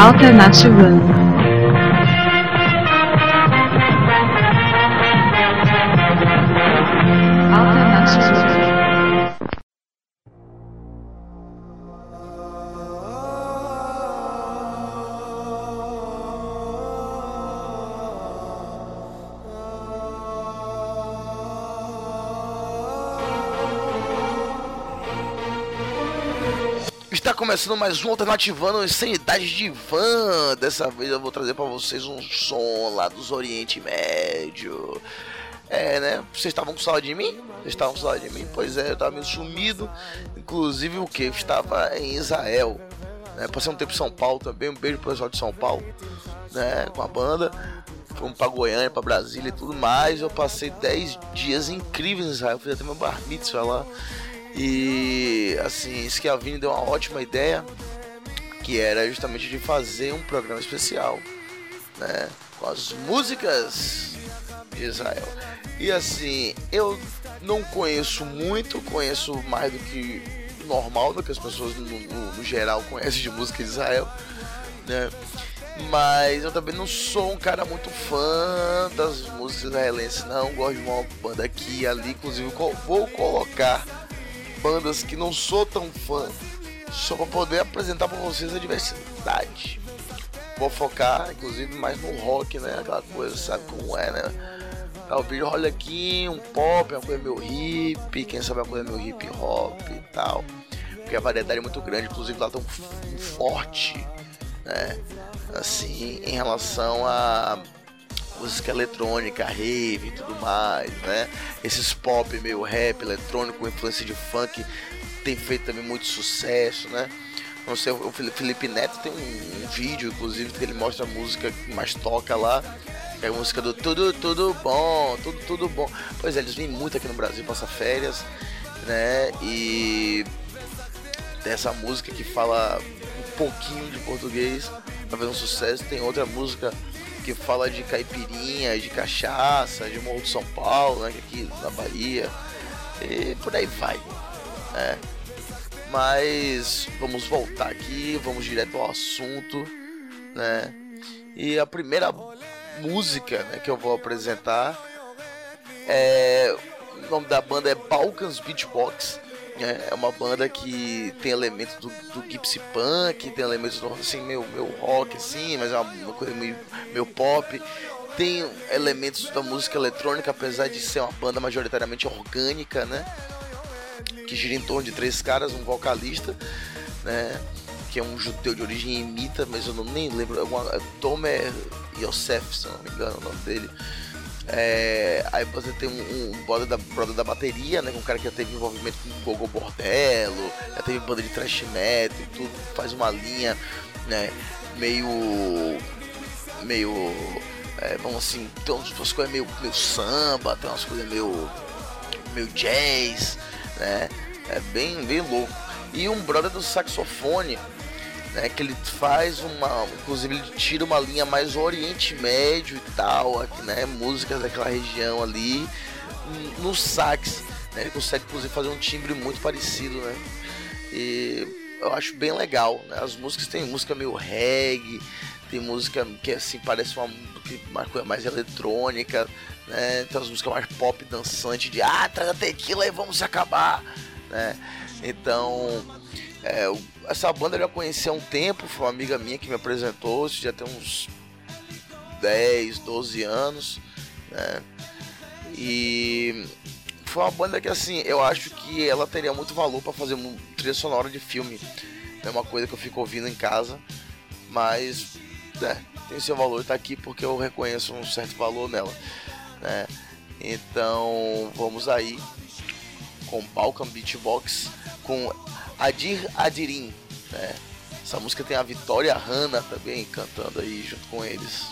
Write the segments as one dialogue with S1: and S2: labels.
S1: Alto
S2: Master Room. Começando mais um Alternativando Insanidade de Van. Dessa vez eu vou trazer para vocês um som lá dos Oriente Médio. É, né? Vocês estavam com saudade de mim? Vocês estavam com saudade de mim? Pois é, eu estava meio sumido. Inclusive o que? Eu estava em Israel. Né? Passei um tempo em São Paulo também. Um beijo pro pessoal de São Paulo. Né? Com a banda. Fomos pra Goiânia, pra Brasília e tudo mais. Eu passei 10 dias incríveis em Israel. Fiz até meu bar mitzvah lá. E assim, Schiavini deu uma ótima ideia, que era justamente de fazer um programa especial, né, com as músicas de Israel. E assim, eu não conheço muito, conheço mais do que normal, do que as pessoas no, no, no geral conhecem de música de Israel, né? Mas eu também não sou um cara muito fã das músicas israelenses, não. Gosto de uma banda aqui ali, inclusive vou colocar bandas que não sou tão fã, só para poder apresentar para vocês a diversidade. Vou focar, inclusive, mais no rock, né? Aquela coisa, sabe como é, né? Talvez role aqui um pop, uma coisa meio hip, quem sabe uma coisa meio hip hop e tal. Porque a variedade é muito grande, inclusive lá tão forte, né? Assim, em relação a música eletrônica, rave e tudo mais, né? Esses pop meio rap, eletrônico, com influência de funk, tem feito também muito sucesso, né? Não sei, o Felipe Neto tem um, um vídeo, inclusive, que ele mostra a música que mais toca lá, é a música do Tudo, Tudo Bom, Tudo, Tudo Bom. Pois é, eles vêm muito aqui no Brasil, passar férias, né? E dessa música que fala um pouquinho de português, tá fazendo um sucesso. Tem outra música que fala de caipirinha, de cachaça, de Morro de São Paulo, né, aqui na Bahia, e por aí vai, né? Mas vamos voltar aqui, vamos direto ao assunto, né? E a primeira música né, que eu vou apresentar é o nome da banda é Balkans Beatbox. É uma banda que tem elementos do, do gypsy punk, tem elementos do assim, meio, meio rock, assim, mas é uma, uma coisa meio, meio pop. Tem elementos da música eletrônica, apesar de ser uma banda majoritariamente orgânica, né? Que gira em torno de três caras, um vocalista, né? Que é um judeu de origem imita, mas eu não nem lembro. Alguma, é Tomer Yosef, se não me engano o nome dele. É, aí você tem um, um brother, da, brother da bateria, né? Um cara que já teve envolvimento com Gogo Bordello, já teve banda de thrash metal e tudo, faz uma linha, né? Meio. meio. É, vamos assim, tem umas coisas meio, meio samba, tem umas coisas meio. meio jazz, né? É bem, bem louco. E um brother do saxofone, né, que ele faz uma, inclusive ele tira uma linha mais Oriente Médio e tal, né, músicas daquela região ali no sax, né, ele consegue inclusive fazer um timbre muito parecido, né, e eu acho bem legal, né, as músicas tem música meio reggae, tem música que assim parece uma, uma coisa mais eletrônica, né? Então as músicas mais pop, dançante, de ah, traz a tequila e vamos acabar, né? Então, é, essa banda eu já conheci há um tempo, foi uma amiga minha que me apresentou, isso já tem uns 10, 12 anos, né? E foi uma banda que assim, eu acho que ela teria muito valor para fazer uma trilha sonora de filme. É uma coisa que eu fico ouvindo em casa, mas é, tem seu valor, tá aqui porque eu reconheço um certo valor nela né? Então vamos aí com Balkan Beatbox com Adir Adirim, né? Essa música tem a Vitória Hanna também cantando aí junto com eles.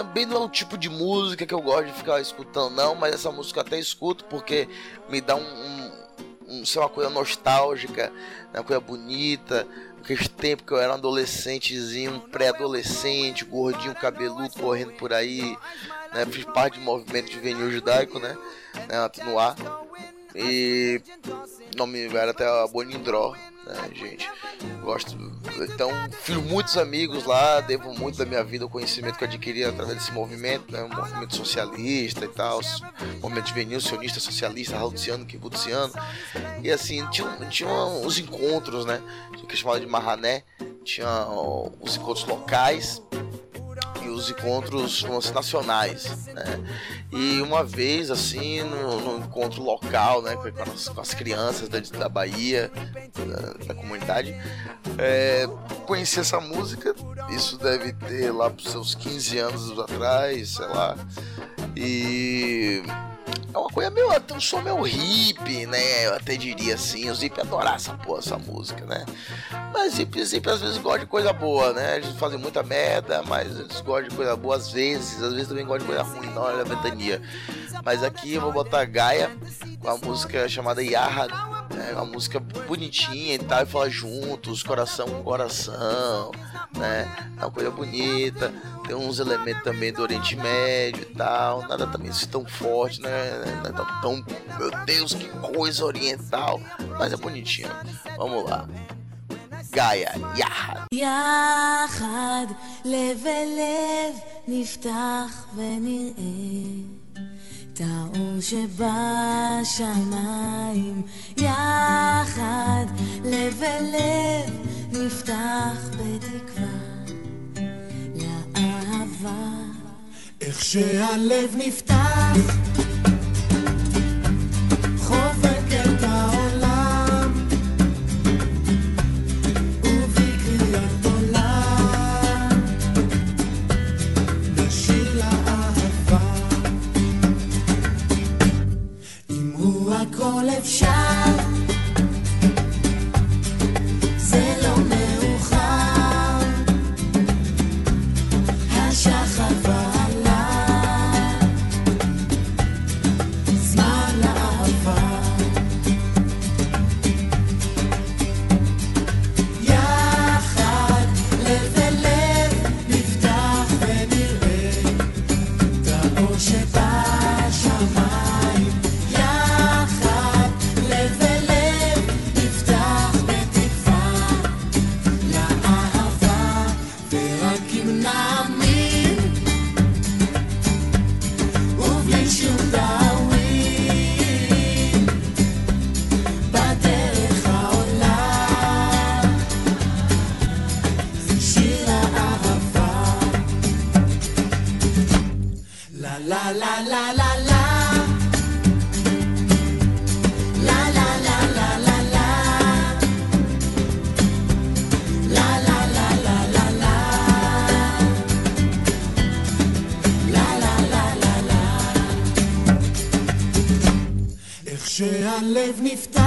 S2: Também não é um tipo de música que eu gosto de ficar escutando, não, mas essa música até escuto porque me dá um, um, um sei, uma coisa nostálgica, uma coisa bonita. Aquele tempo que eu era um adolescentezinho, pré-adolescente, gordinho, cabeludo, correndo por aí, né? Fiz parte do movimento juvenil judaico, né? né no ar. E o nome era até Bonindró, né, gente? Gosto. Então, fiz muitos amigos lá, devo muito da minha vida, o conhecimento que eu adquiri através desse movimento, né? Movimento socialista e tal, movimento juvenil, sionista, socialista, haltziano, kibutziano. E assim, tinha, tinha uns encontros, né? Que chamava de Marrané, tinha os encontros locais os encontros assim, nacionais, né? E uma vez, assim, no, no encontro local, né, com as, com as crianças da, da Bahia, da, da comunidade, é, conheci essa música, isso deve ter lá para seus 15 anos atrás, sei lá, e é uma coisa meio. Tem um som meio hippie, né? Eu até diria assim. Os hippies adoram essa porra, essa música, né? Mas hippies, hippies às vezes gostam de coisa boa, né? Eles fazem muita merda, mas eles gostam de coisa boa às vezes. Às vezes também gostam de coisa ruim na hora da ventania. Mas aqui eu vou botar Gaia com a música chamada Yarra, né? Uma música bonitinha e tal, e fala juntos, coração com coração, né? É uma coisa bonita, tem uns elementos também do Oriente Médio e tal, nada também assim tão forte, né? Não é tão, meu Deus, que coisa oriental, mas é bonitinho. Vamos lá. Gaia, Yahad.
S3: יחד, לב אל לב, נפתח ונראה. האור שבשמיים יחד, לב אל לב, נפתח בתקווה לאהבה. איך שהלב נפתח
S1: shine.
S2: הלב נפתח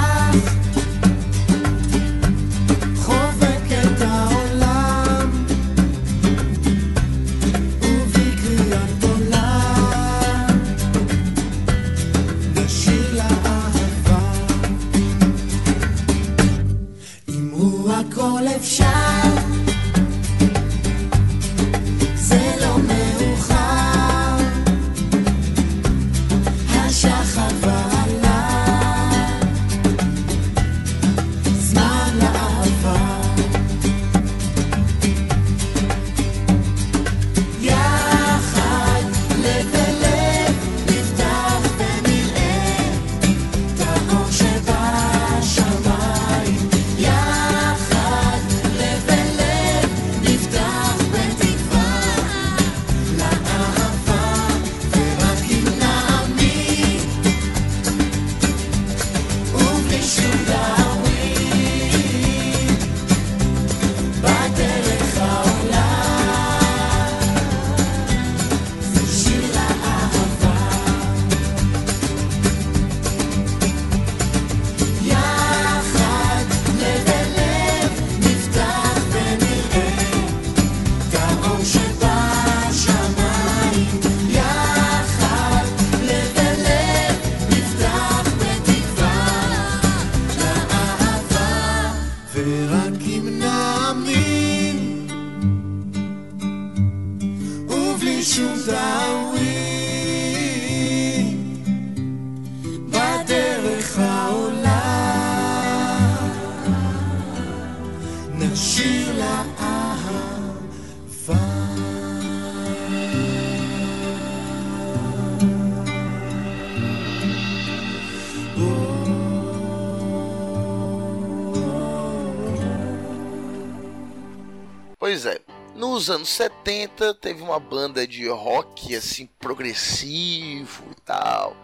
S2: Nos anos 70 teve uma banda de rock assim progressivo e tal,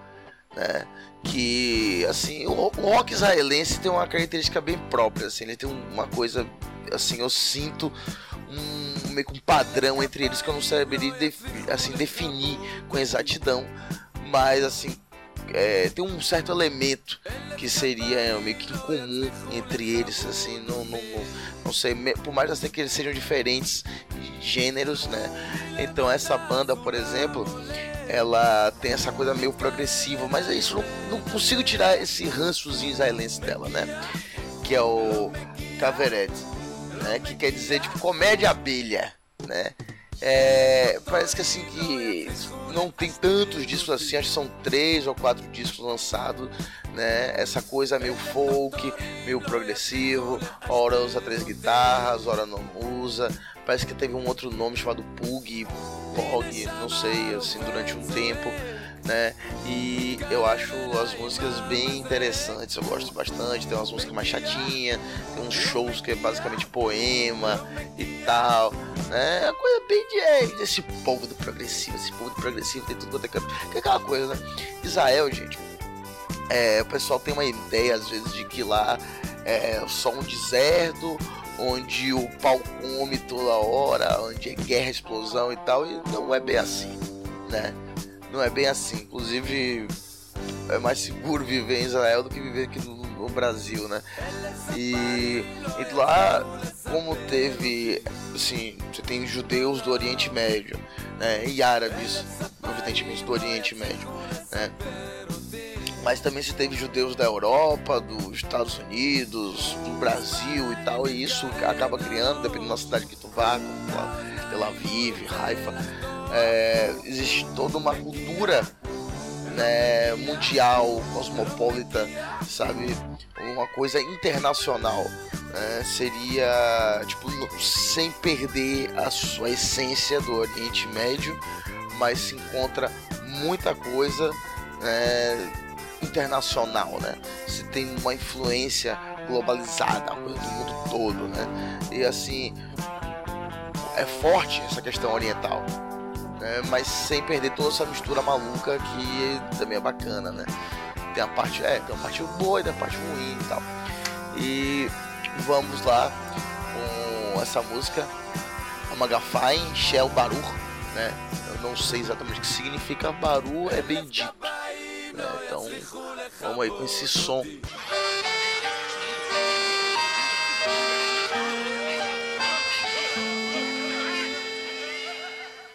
S2: né? Que assim, o ro- o rock israelense tem uma característica bem própria, assim, ele tem uma coisa assim, eu sinto um meio que um padrão entre eles que eu não saberia defi- assim definir com exatidão, mas assim, é, tem um certo elemento que seria é, meio que comum entre eles, assim, não, não, não, não sei, por mais assim, que eles sejam diferentes gêneros, né? Então essa banda, por exemplo, ela tem essa coisa meio progressiva, mas é isso, não, não consigo tirar esse rançozinho israelense dela, né? Que é o Caveret, né? Que quer dizer tipo comédia abelha, né? É, parece que assim que não tem tantos discos assim, acho que são três ou quatro discos lançados, né? Essa coisa meio folk, meio progressivo, ora usa três guitarras, ora não usa. Parece que teve um outro nome chamado Pug, Pog, não sei, assim, durante um tempo, né? E eu acho as músicas bem interessantes, eu gosto bastante. Tem umas músicas mais chatinhas, tem uns shows que é basicamente poema e tal, né? É coisa bem de, é, desse povo do progressivo, esse povo do progressivo tem tudo quanto é. Que é aquela coisa, né? Israel, gente, é, o pessoal tem uma ideia às vezes de que lá é só um deserto onde o pau come toda hora, onde é guerra, explosão e tal, e não é bem assim, né? Não é bem assim. Inclusive, é mais seguro viver em Israel do que viver aqui no, no Brasil, né? E, e lá, como teve, assim, você tem judeus do Oriente Médio, né? E árabes, evidentemente, do Oriente Médio, né? mas também se teve judeus da Europa, dos Estados Unidos, do Brasil e tal, e isso acaba criando, dependendo da cidade que tu vá, como Tel Aviv, Haifa, é, existe toda uma cultura né, mundial, cosmopolita, sabe, uma coisa internacional. né, seria tipo sem perder a sua essência do Oriente Médio, mas se encontra muita coisa né, internacional, né? Se tem uma influência globalizada, coisa do mundo todo, né? E assim é forte essa questão oriental, né? Mas sem perder toda essa mistura maluca que também é bacana, né? Tem a parte, é, tem a parte boa e tem a parte ruim e tal. E vamos lá com essa música, Amagafain Shell Baruch, né? Eu não sei exatamente o que significa Baru, é bendito. né? Então, vamos aí com esse som.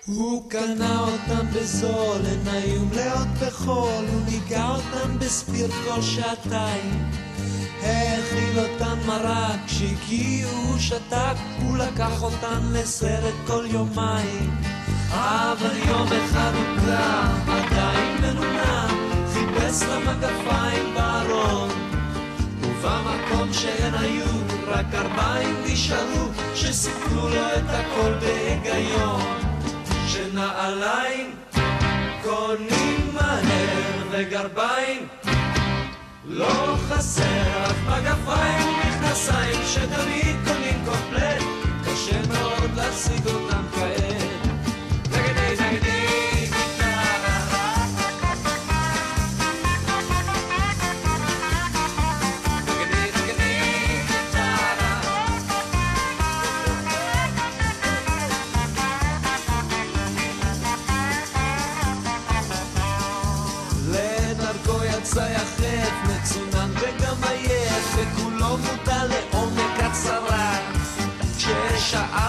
S1: הוא קנה אותם בזול, הן היו מלאות בחול, הוא ניגע אותם בספיר כל שעתיים. האכיל אותן מרק, כשהגיעו הוא שתק, הוא לקח אותן לסרט כל יומיים. אבל יום אחד הוא קם, עדיין מנומנם, חיפש לה מגפיים בארון. ובמקום שהן היו, רק ארבעים נשארו, שסיפרו לו את הכל בהיגיון. שנעליים קונים מהר וגרביים לא חסר, אך מגפיים ומכנסיים שתמיד קונים קומפלט, קשה מאוד להשיג אותם כעת.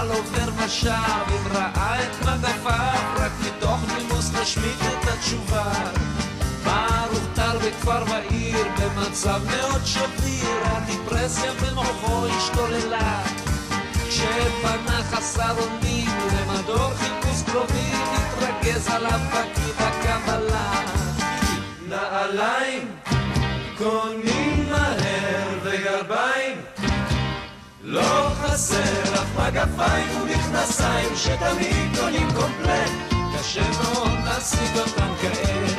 S1: כששאל עובר ושב, אם ראה את מגפיו, רק מתוך נימוס משמיט את התשובה. ברוך טל בכפר ועיר, במצב מאוד שביר, הדיפרסיה במוחו השתוללה. כשפנה חסר אונים, למדור חיפוש קרובים, התרגש מנגז עליו בקיא בקבלה. נעליים קונים אף מגפיים ומכנסיים שתמיד קונים קומפלט. קשה מאוד להשיג אותם כעת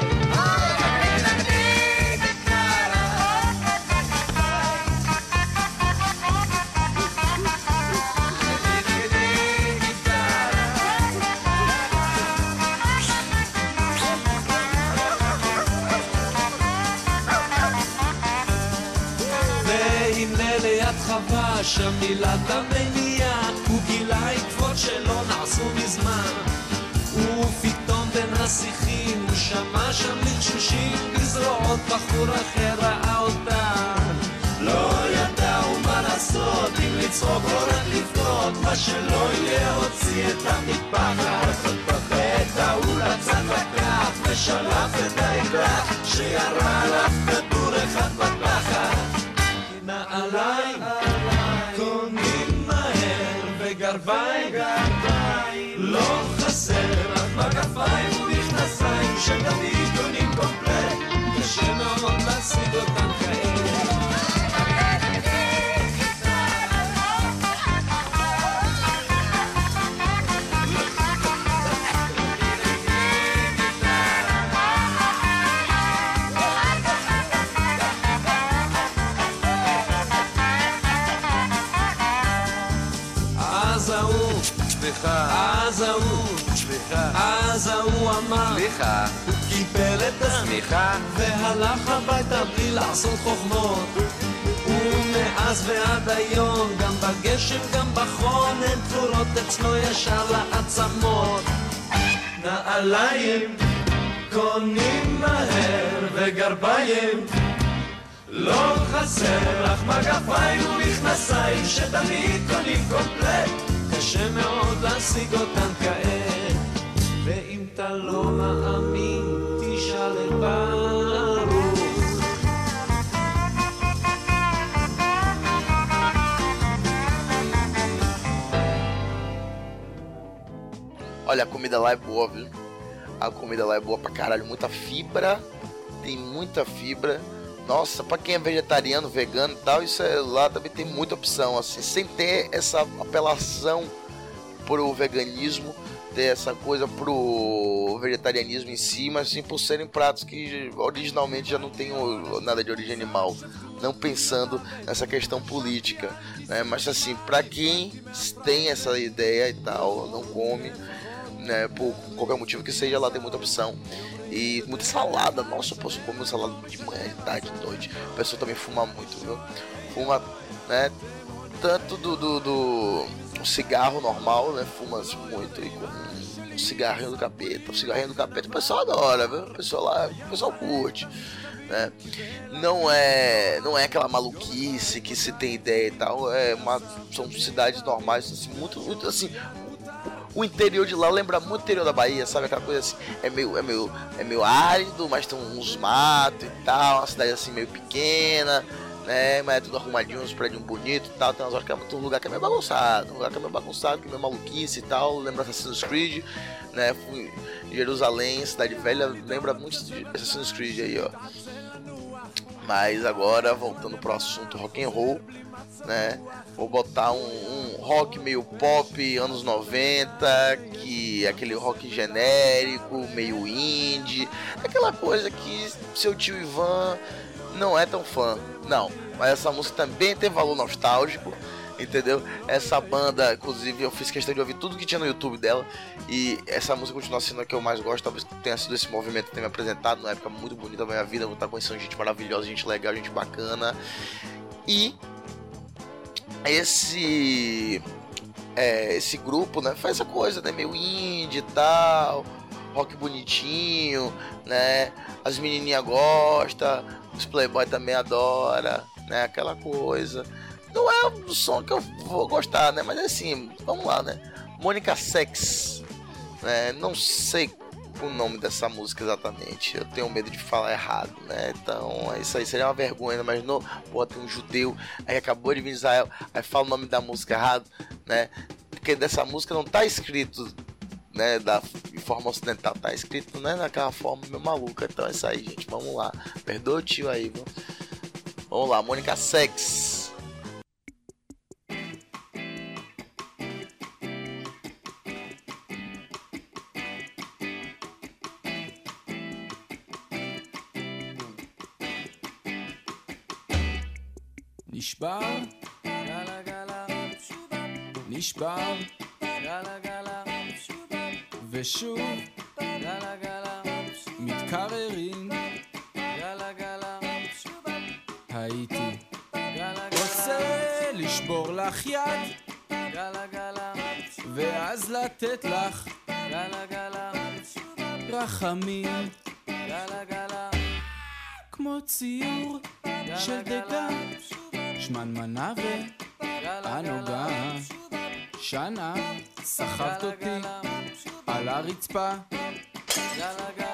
S1: חווה שם מילת המניעה הוא גילה עקבות שלא נעשו מזמן. ופתאום בין השיחים הוא שמע שם לחשושים בזרועות בחור אחר ראה אותה. לא ידעו מה לעשות אם לצחוק או רק לבכות מה שלא יהיה הוציא את המטפחת ואת ההוא לצד לקח ושלף את האקדח שירה עליו כדור אחד בתחת נעליים Nasce da vicoli incompleto, che scema un massivo tanto. אז ההוא, סליחה, אז ההוא, סליחה, אז ההוא אמר, סליחה, הוא קיבל את הסליחה, והלך הביתה בלי לעשות חוכמות. ומאז ועד היום, גם בגשם, גם בחון, הן תפורות אצלו ישר לעצמות. נעליים קונים מהר וגרביים. לא חסר אך מגפיים ומכנסיים שתמיד קונים קומפלט קשה מאוד להשיג אותם כעת ואם אתה לא מאמין תשאל את ברוך
S2: Olha, a comida lá é boa, viu? A comida lá é boa pra caralho, muita fibra, tem muita fibra. Nossa, pra quem é vegetariano, vegano e tal, isso é, lá também tem muita opção, assim, sem ter essa apelação pro veganismo, ter essa coisa pro vegetarianismo em si, mas sim por serem pratos que originalmente já não tem nada de origem animal, não pensando nessa questão política, né? Mas assim, pra quem tem essa ideia e tal, não come, né, por qualquer motivo que seja, lá tem muita opção. E muita salada, nossa, eu posso comer salada de manhã, de tarde, de noite. O pessoal também fuma muito, viu? Fuma, né? Tanto do, do, do cigarro normal, né? Fuma muito e com um cigarrinho do capeta. O cigarrinho do capeta o pessoal adora, viu? O pessoal lá, o pessoal curte. Né? Não é não é aquela maluquice que se tem ideia e tal, é uma, são cidades normais, assim, muito, muito assim, o interior de lá lembra muito o interior da Bahia, sabe? Aquela coisa assim, é meio, é meio, é meio árido, mas tem uns matos e tal, uma cidade assim meio pequena, né? Mas é tudo arrumadinho, uns prédios bonitos e tal. Tem umas horas que é tem um lugar que é meio bagunçado, um lugar que é meio bagunçado, que é meio maluquice e tal. Lembra Assassin's Creed, né? Jerusalém, cidade velha, lembra muito de Assassin's Creed aí, ó. Mas agora, voltando pro assunto rock and roll, né? Vou botar um, um rock meio pop anos 90, que é aquele rock genérico, meio indie, aquela coisa que seu tio Ivan não é tão fã. Não, mas essa música também tem valor nostálgico, entendeu? Essa banda, inclusive, eu fiz questão de ouvir tudo que tinha no YouTube dela. E essa música continua sendo a que eu mais gosto. Talvez tenha sido esse movimento que tenha me apresentado numa época muito bonita da minha vida. Vou estar conhecendo gente maravilhosa, gente legal, gente bacana. E esse é, esse grupo, né, faz essa coisa, né, meio indie e tal, rock bonitinho, né, as menininhas gostam, os playboy também adora, né, aquela coisa. Não é o som que eu vou gostar, né, mas assim, vamos lá, né. Mônica Sex, né, não sei o nome dessa música exatamente. Eu tenho medo de falar errado, né? Então, isso aí seria uma vergonha. Mas no, pô, tem um judeu aí acabou de vir Israel, aí fala o nome da música errado, né? Porque dessa música não tá escrito né, da forma ocidental tá escrito, né, naquela forma meio maluca. Então é isso aí, gente. Vamos lá. Perdoa o tio aí, vamos, vamos lá. Mônica Sex.
S4: נשבר, גלה גלה, ושוב, גלה גלה, מתקררים, גלה גלה, הייתי רוצה לשבור לך יד, גלה גלה, ואז לתת לך, גלה גלה, רחמים, גלה גלה, כמו ציור של דגה. שמנמנה וענוגה שנה סחבת אותי על הרצפה. על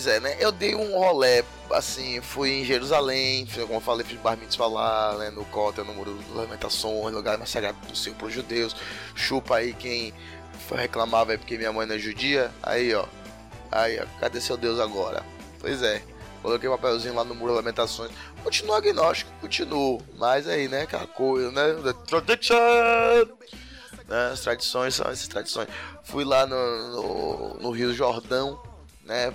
S2: Pois é, né? Eu dei um rolé, assim, fui em Jerusalém, como eu falei, fiz bar mitzvah lá, né, no Cota, no Muro das Lamentações, lugar mais sagrado do Senhor para os judeus. Chupa aí quem foi reclamar, velho, porque minha mãe não é judia. Aí, ó. Aí, ó, cadê seu Deus agora? Pois é. Coloquei um papelzinho lá no Muro das Lamentações. Continuo agnóstico, continuo. Mas aí, né, aquela coisa, né? The tradition! Né, as tradições são essas tradições. Fui lá no, no, no Rio Jordão, né?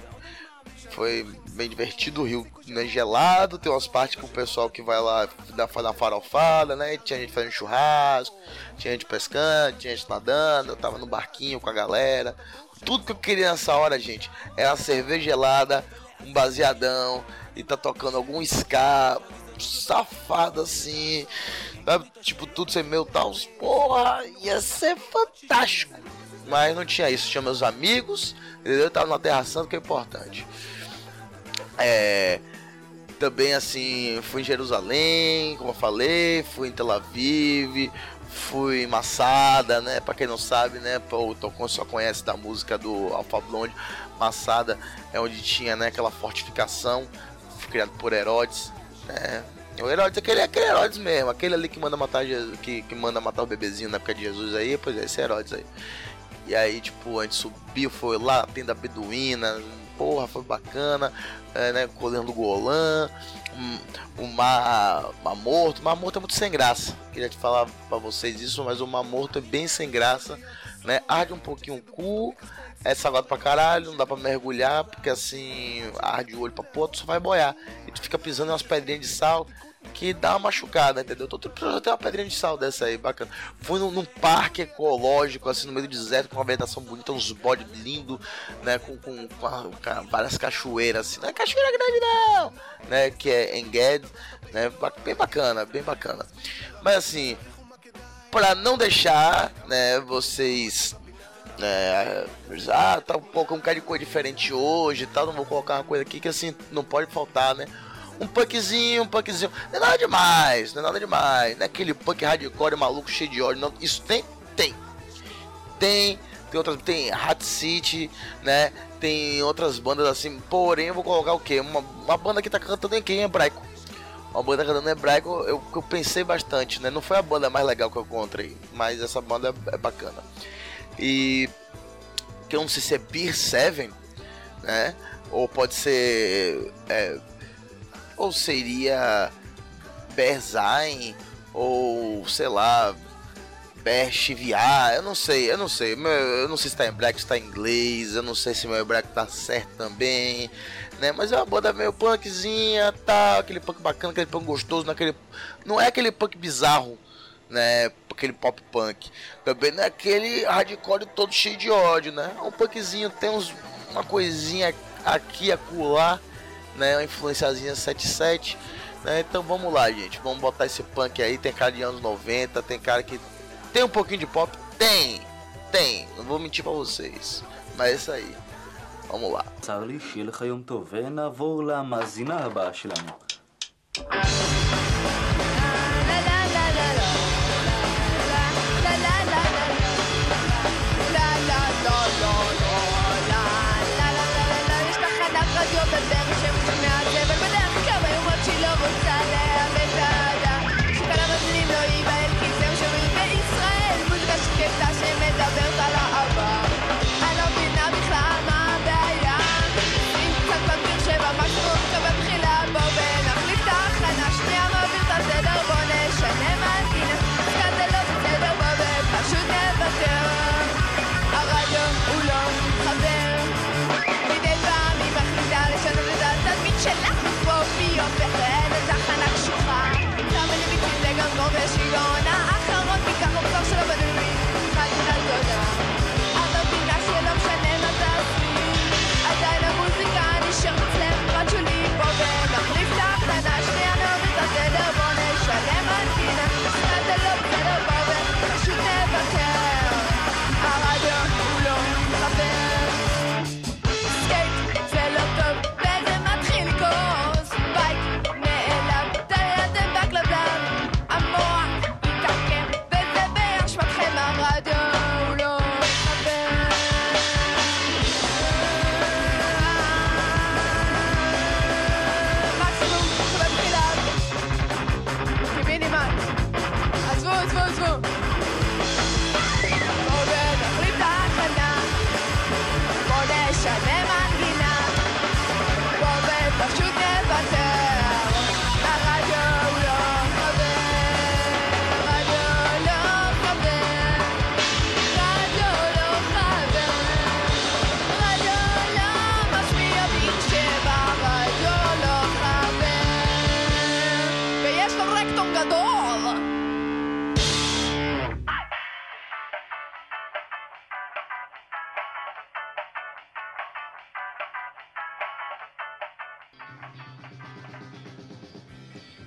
S2: Foi bem divertido, o rio né, gelado, tem umas partes com o pessoal que vai lá dar farofada, né? Tinha gente fazendo churrasco, tinha gente pescando, tinha gente nadando, eu tava no barquinho com a galera. Tudo que eu queria nessa hora, gente, era uma cerveja gelada, um baseadão e tá tocando algum ska safado assim, sabe? Tipo, tudo sem meu tal. Porra, ia ser fantástico. Mas não tinha isso, tinha meus amigos, entendeu? Eu tava na Terra Santa, que é importante. É, também assim, fui em Jerusalém, como eu falei, fui em Tel Aviv, fui em Massada, né? Pra quem não sabe, né? O Tocon só conhece da música do Alfa Blonde. Massada é onde tinha né, aquela fortificação criada por Herodes, né? O Herodes, aquele, aquele Herodes mesmo, aquele ali que manda matar Jesus, que, que manda matar o bebezinho na época de Jesus aí, pois é, esse Herodes aí. E aí, tipo, a gente subiu, foi lá, tenda beduína, porra, foi bacana, é, né? Com o Golan, um, o Mar, Mar Morto. Mar Morto é muito sem graça. Queria te falar pra vocês isso, mas o Mar Morto é bem sem graça, né? Arde um pouquinho o cu, é salgado pra caralho, não dá pra mergulhar, porque assim, arde o olho pra pôr, tu só vai boiar. E tu fica pisando em umas pedrinhas de sal que dá uma machucada, entendeu? Tô precisando ter uma pedrinha de sal dessa aí, bacana. Fui num, num, parque ecológico, assim, no meio do deserto, com uma vegetação bonita, uns bodes lindos, né? Com, com, com, a, com, várias cachoeiras, assim. Não é cachoeira grande, não! Né? Que é Enged, né? Bem bacana, bem bacana. Mas assim, pra não deixar, né, vocês é, ah, tá um pouco um cara de cor diferente hoje e tal, não vou colocar uma coisa aqui que assim não pode faltar, né? Um punkzinho, um punkzinho, não é nada demais, não é nada demais, não é aquele punk hardcore maluco cheio de ódio, não, isso tem, tem, tem, tem outras, tem Hat City, né? Tem outras bandas assim, porém eu vou colocar o que? Uma, uma banda que tá cantando em hebraico. Uma banda cantando em hebraico, eu, eu pensei bastante, né? Não foi a banda mais legal que eu encontrei, mas essa banda é, é bacana e que eu não sei se é Beer 7, né? Ou pode ser. É, ou seria Berzain, ou sei lá, Berchiviar, eu não sei, eu não sei, eu não sei se tá em black, se tá em inglês, eu não sei se meu hebraico tá certo também, né? Mas é uma banda meio punkzinha, tá, aquele punk bacana, aquele punk gostoso, naquele, não é aquele punk bizarro, né? Aquele pop punk. Também não é aquele hardcore todo cheio de ódio, né? Um punkzinho tem uns, uma coisinha aqui, acolá, né? Uma influenciazinha 77, né? Então vamos lá, gente. Vamos botar esse punk aí. Tem cara de anos 90, tem cara que tem um pouquinho de pop. Tem, tem. Não vou mentir pra vocês. Mas é isso aí. vamos lá.
S5: צר לי, שיהיה לך יום טוב, ונעבור למאזינה הבאה שלנו.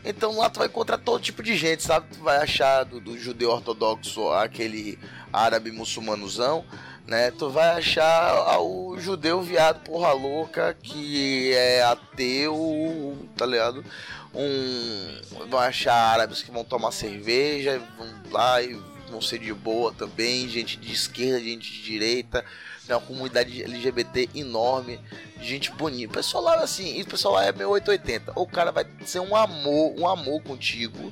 S2: Então lá tu vai encontrar todo tipo de gente, sabe? Tu vai achar do, do judeu ortodoxo aquele árabe muçulmanozão né? Tu vai achar o judeu viado porra louca que é ateu, tá ligado? Um, vai achar árabes que vão tomar cerveja, vão lá e vão ser de boa também, gente de esquerda, gente de direita, né? uma comunidade LGBT enorme, gente bonita. O pessoal lá assim, o pessoal lá é meio 880. Ou o cara vai ser um amor, um amor contigo,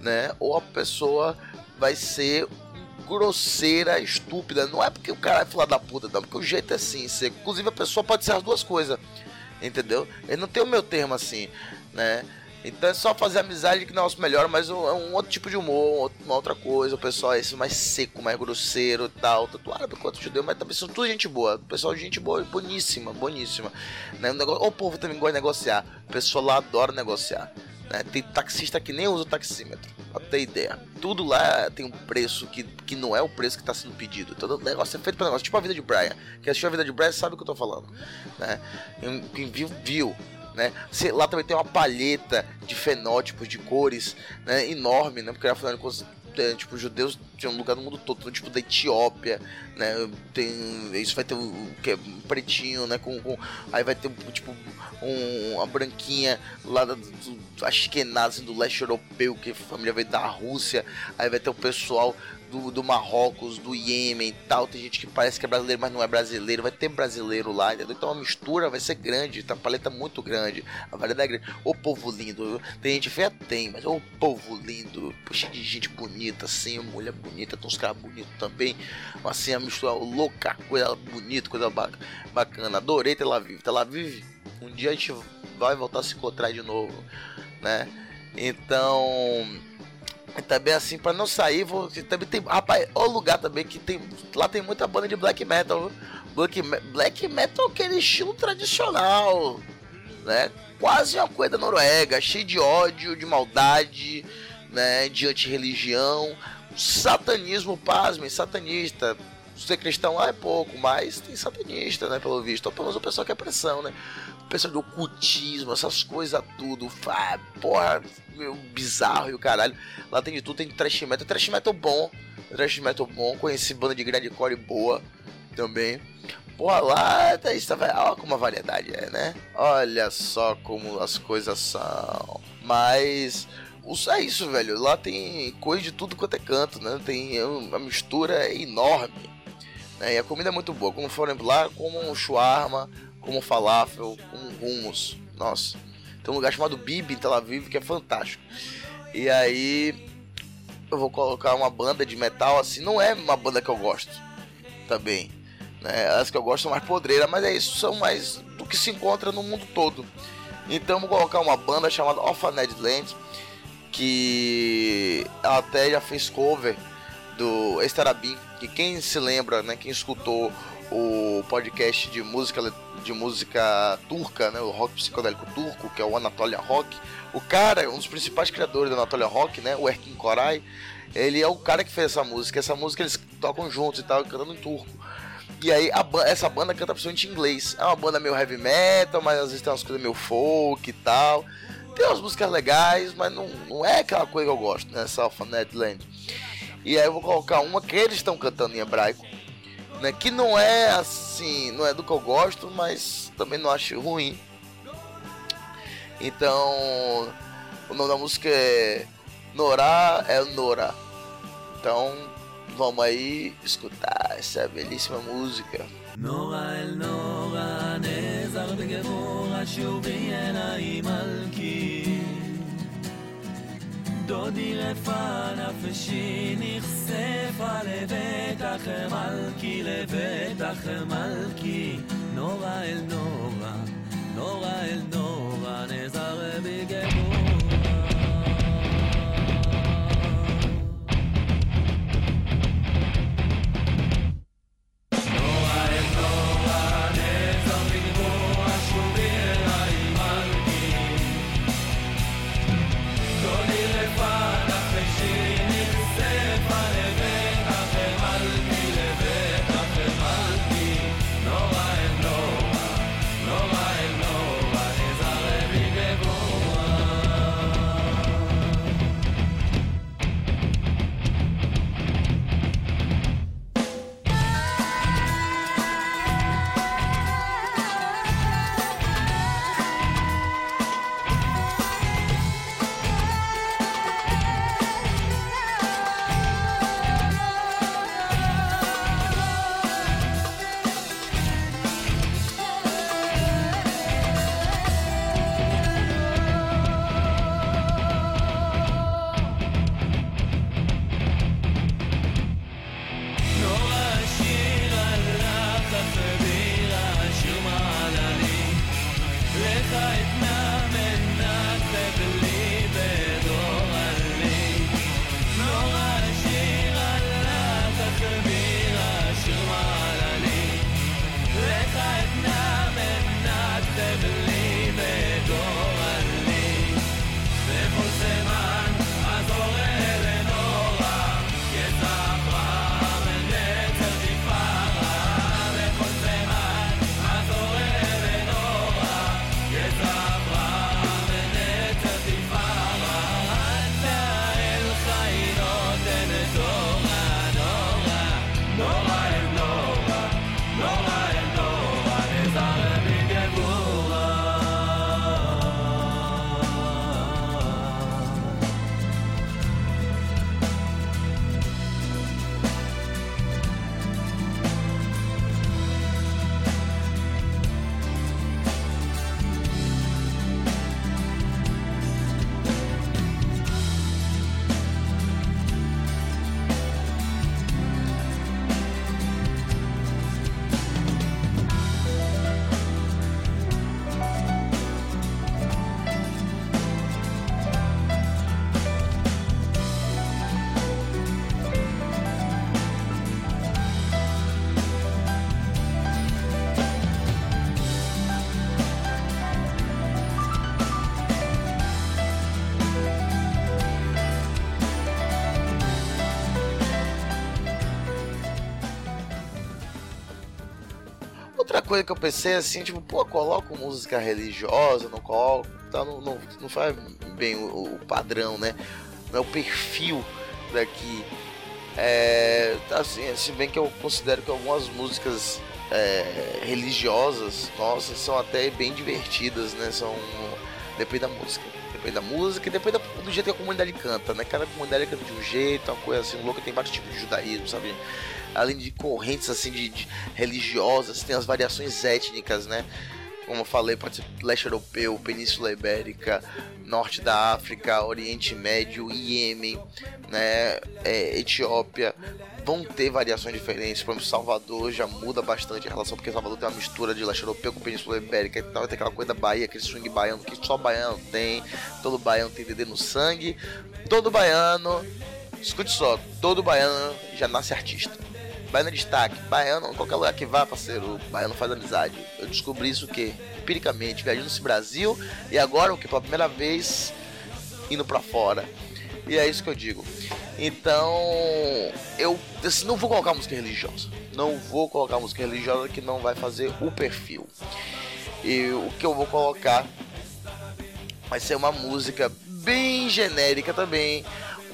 S2: né? Ou a pessoa vai ser grosseira, estúpida. Não é porque o cara é filha da puta, não, porque o jeito é assim. Você, inclusive a pessoa pode ser as duas coisas. Entendeu? Ele não tem o meu termo assim, né? Então é só fazer amizade que o negócio melhora, mas é um outro tipo de humor, uma outra coisa. O pessoal é esse mais seco, mais grosseiro e tal. Tanto árabe quanto judeu, mas também são tudo gente boa. O pessoal é gente boa, boníssima, boníssima. Né? O, negócio, o povo também gosta de negociar. O pessoal lá adora negociar. Né? Tem taxista que nem usa o taxímetro, pra ter ideia. Tudo lá tem um preço que, que não é o preço que está sendo pedido. Todo negócio é feito para negócio. Tipo a vida de Brian. Quem assistiu a vida de Brian sabe o que eu tô falando. Né? Quem viu, viu. Né? Lá também tem uma palheta de fenótipos, de cores né? enorme, né? Porque afinal de contas, é, tipo, judeus tinham um lugar no mundo todo, tipo da Etiópia, né? Tem. Isso vai ter o que é pretinho, né? Com, com- aí vai ter tipo um, uma branquinha lá do, do assim, do leste europeu, que a família veio da Rússia. Aí vai ter o pessoal do, do Marrocos, do Iêmen e tal. Tem gente que parece que é brasileiro, mas não é brasileiro. Vai ter brasileiro lá, entendeu? Então a mistura vai ser grande, tá? A paleta muito grande, a variedade é grande. Ô povo lindo, tem gente feia? Tem, mas ô povo lindo, cheio de gente bonita, assim, mulher bonita, tem uns caras bonitos também. Assim, a mistura louca, coisa bonita, coisa ba- bacana. Adorei Tel Aviv. Tel Aviv, um dia a gente vai voltar a se encontrar de novo, né? Então. E também assim, pra não sair, vou, também tem. Rapaz, o lugar também que tem. Lá tem muita banda de black metal. Black, black metal é aquele estilo tradicional. Né? Quase uma coisa da Noruega, cheio de ódio, de maldade, né? De antirreligião. Satanismo, pasmem, satanista. Ser cristão lá é pouco, mas tem satanista, né? Pelo visto. Ou pelo menos o pessoal que é pressão, né? Pessoal do ocultismo, essas coisas tudo. Fá, porra, meu, bizarro e o caralho. Lá tem de tudo, tem trash metal. Trash metal bom. Trash metal bom. Conheci banda de grindcore boa também. Porra, lá tá isso, tá? Olha como a variedade é, né? Olha só como as coisas são. Mas. É isso, velho. Lá tem coisa de tudo quanto é canto, né? Tem a mistura é enorme. Né? E a comida é muito boa. Como for lá, como um shawarma, como falafel, como um hummus. Nossa. Tem um lugar chamado Bibi em Tel Aviv que é fantástico. E aí eu vou colocar uma banda de metal assim, não é uma banda que eu gosto também. Né? As que eu gosto são mais podreiras, mas é isso, são mais do que se encontra no mundo todo. Então vou colocar uma banda chamada Orphaned Land, que ela até já fez cover do Estarabim, que quem se lembra, né, quem escutou o podcast de música de música turca, né, o rock psicodélico turco, que é o Anatolia Rock, o cara, um dos principais criadores do Anatolia Rock, né, o Erkin Koray, ele é o cara que fez essa música. Essa música eles tocam juntos e tal, cantando em turco. E aí a essa banda canta principalmente em inglês. É uma banda meio heavy metal, mas às vezes tem umas coisas meio folk e tal. Tem umas músicas legais, mas não, não é aquela coisa que eu gosto, né? Orphaned Land. E aí eu vou colocar uma que eles estão cantando em hebraico, né? Que não é assim, não é do que eu gosto, mas também não acho ruim. Então, o nome da música é Norá é Nora. Então, vamos aí escutar essa belíssima música.
S6: נורא אל נורא נעזר בגבור שובי עיניי מלכי דודי רפה נפשי נחשפה לבטח מלכי לבטח מלכי נורא אל נורא נורא אל נורא נעזר בגבור
S2: Outra coisa que eu pensei assim, tipo, pô, coloco música religiosa, não coloco, tá, não, não, não faz bem o, o padrão, né? Não é o perfil daqui. É, assim, se bem que eu considero que algumas músicas é, religiosas, nossa, são até bem divertidas, né? São. Depende da música. Depende da música e depende do jeito que a comunidade canta, né? Cada comunidade canta de um jeito, uma coisa assim louca, tem vários tipos de judaísmo, sabe? Além de correntes assim de, de religiosas, tem as variações étnicas, né? Como eu falei, pode ser leste europeu, Península Ibérica, Norte da África, Oriente Médio, Iêmen, né, é, Etiópia, vão ter variações diferentes. Por exemplo, Salvador já muda bastante a relação, porque Salvador tem uma mistura de leste europeu com Península Ibérica e tal. Tem aquela coisa da Bahia, aquele swing baiano que só baiano tem. Todo baiano tem DD no sangue. Todo baiano, escute só, todo baiano já nasce artista. Baiano é destaque, baiano, qualquer lugar que vá, parceiro, baiano faz amizade. Eu descobri isso que empiricamente, viajando esse Brasil e agora o que pela primeira vez indo para fora. E é isso que eu digo. Então, eu assim, não vou colocar música religiosa. Não vou colocar música religiosa que não vai fazer o perfil. E o que eu vou colocar vai ser uma música bem genérica também.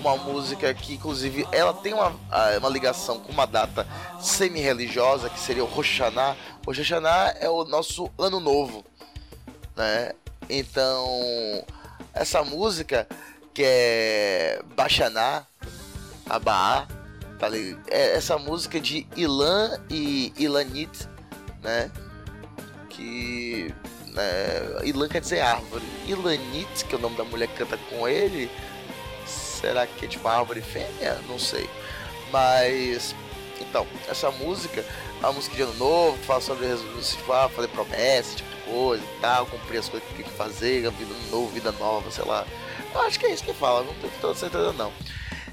S2: Uma música que, inclusive, ela tem uma, uma ligação com uma data semi-religiosa, que seria o Rosh Hashanah. É o nosso ano novo, né? Então, essa música que é Baixaná, Abaá, tá? É essa música de Ilan e Ilanit, né? Que né, Ilan quer dizer árvore. Ilanit, que é o nome da mulher que canta com ele, será que é tipo árvore fêmea? Não sei. Mas então, essa música, a música de ano novo, fala sobre tipo, ah, fazer promessas, tipo de coisa e tal, cumprir as coisas que tem que fazer, vida nova, vida nova, sei lá. Eu acho que é isso que fala, não tenho toda certeza não.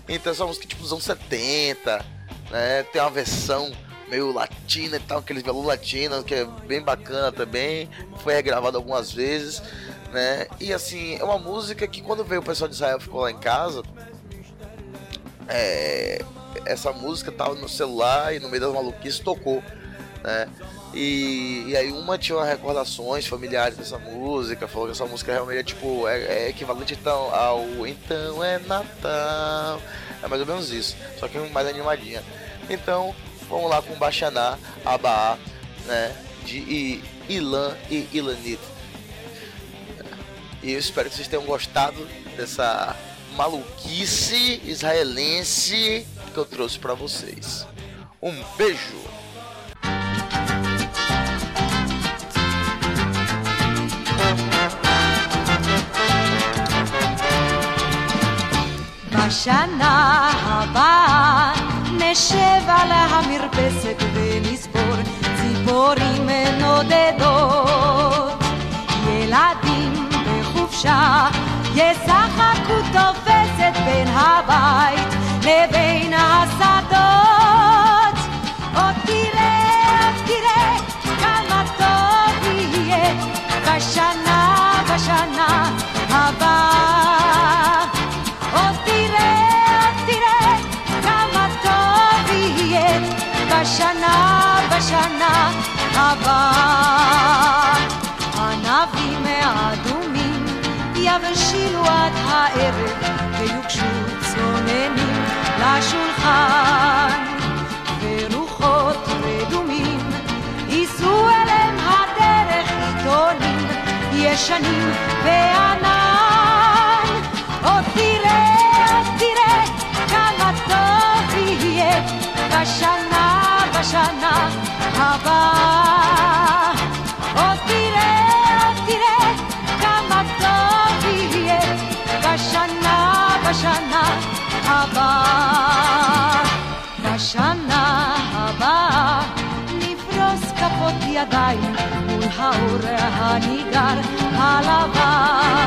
S2: Então essa música tipo dos anos 70, né? Tem uma versão meio latina e tal, aqueles violão latino, que é bem bacana também. Foi regravado algumas vezes, né? E assim, é uma música que quando veio o pessoal de Israel ficou lá em casa, é, essa música tava no celular e no meio das maluquices tocou, né? E, e aí uma tinha recordações familiares dessa música, falou que essa música realmente é tipo, é, é equivalente então ao Então é Natal. É mais ou menos isso, só que mais animadinha. Então, vamos lá com Baixaná, Abaá, né? De Ilan e Ilanit. E eu espero que vocês tenham gostado dessa maluquice israelense que eu trouxe para vocês. Um beijo!
S7: בשנה הבאה נשב על המרפסת ונספור ציפורים נודדות. ילדים בחופשה ישחקו תופסת בין הבית לבין השדות. עוד תראה, עוד תראה כמה טוב יהיה בשנה, בשנה הבאה. עוד תראה, עוד תראה כמה טוב יהיה בשנה, בשנה הבאה. ענבים האדומים יבשילו עד הערב ויוגשו צוננים לשולחן. ורוחות רדומים ייסעו אליהם הדרך עיתונים ישנים וענן. עוד תראה, עוד תראה כמה טוב יהיה בשנה, בשנה הבאה בשנה, הבאה. בשנה הבאה נפרוס כפות ידיים מול האור הניגר הלבן.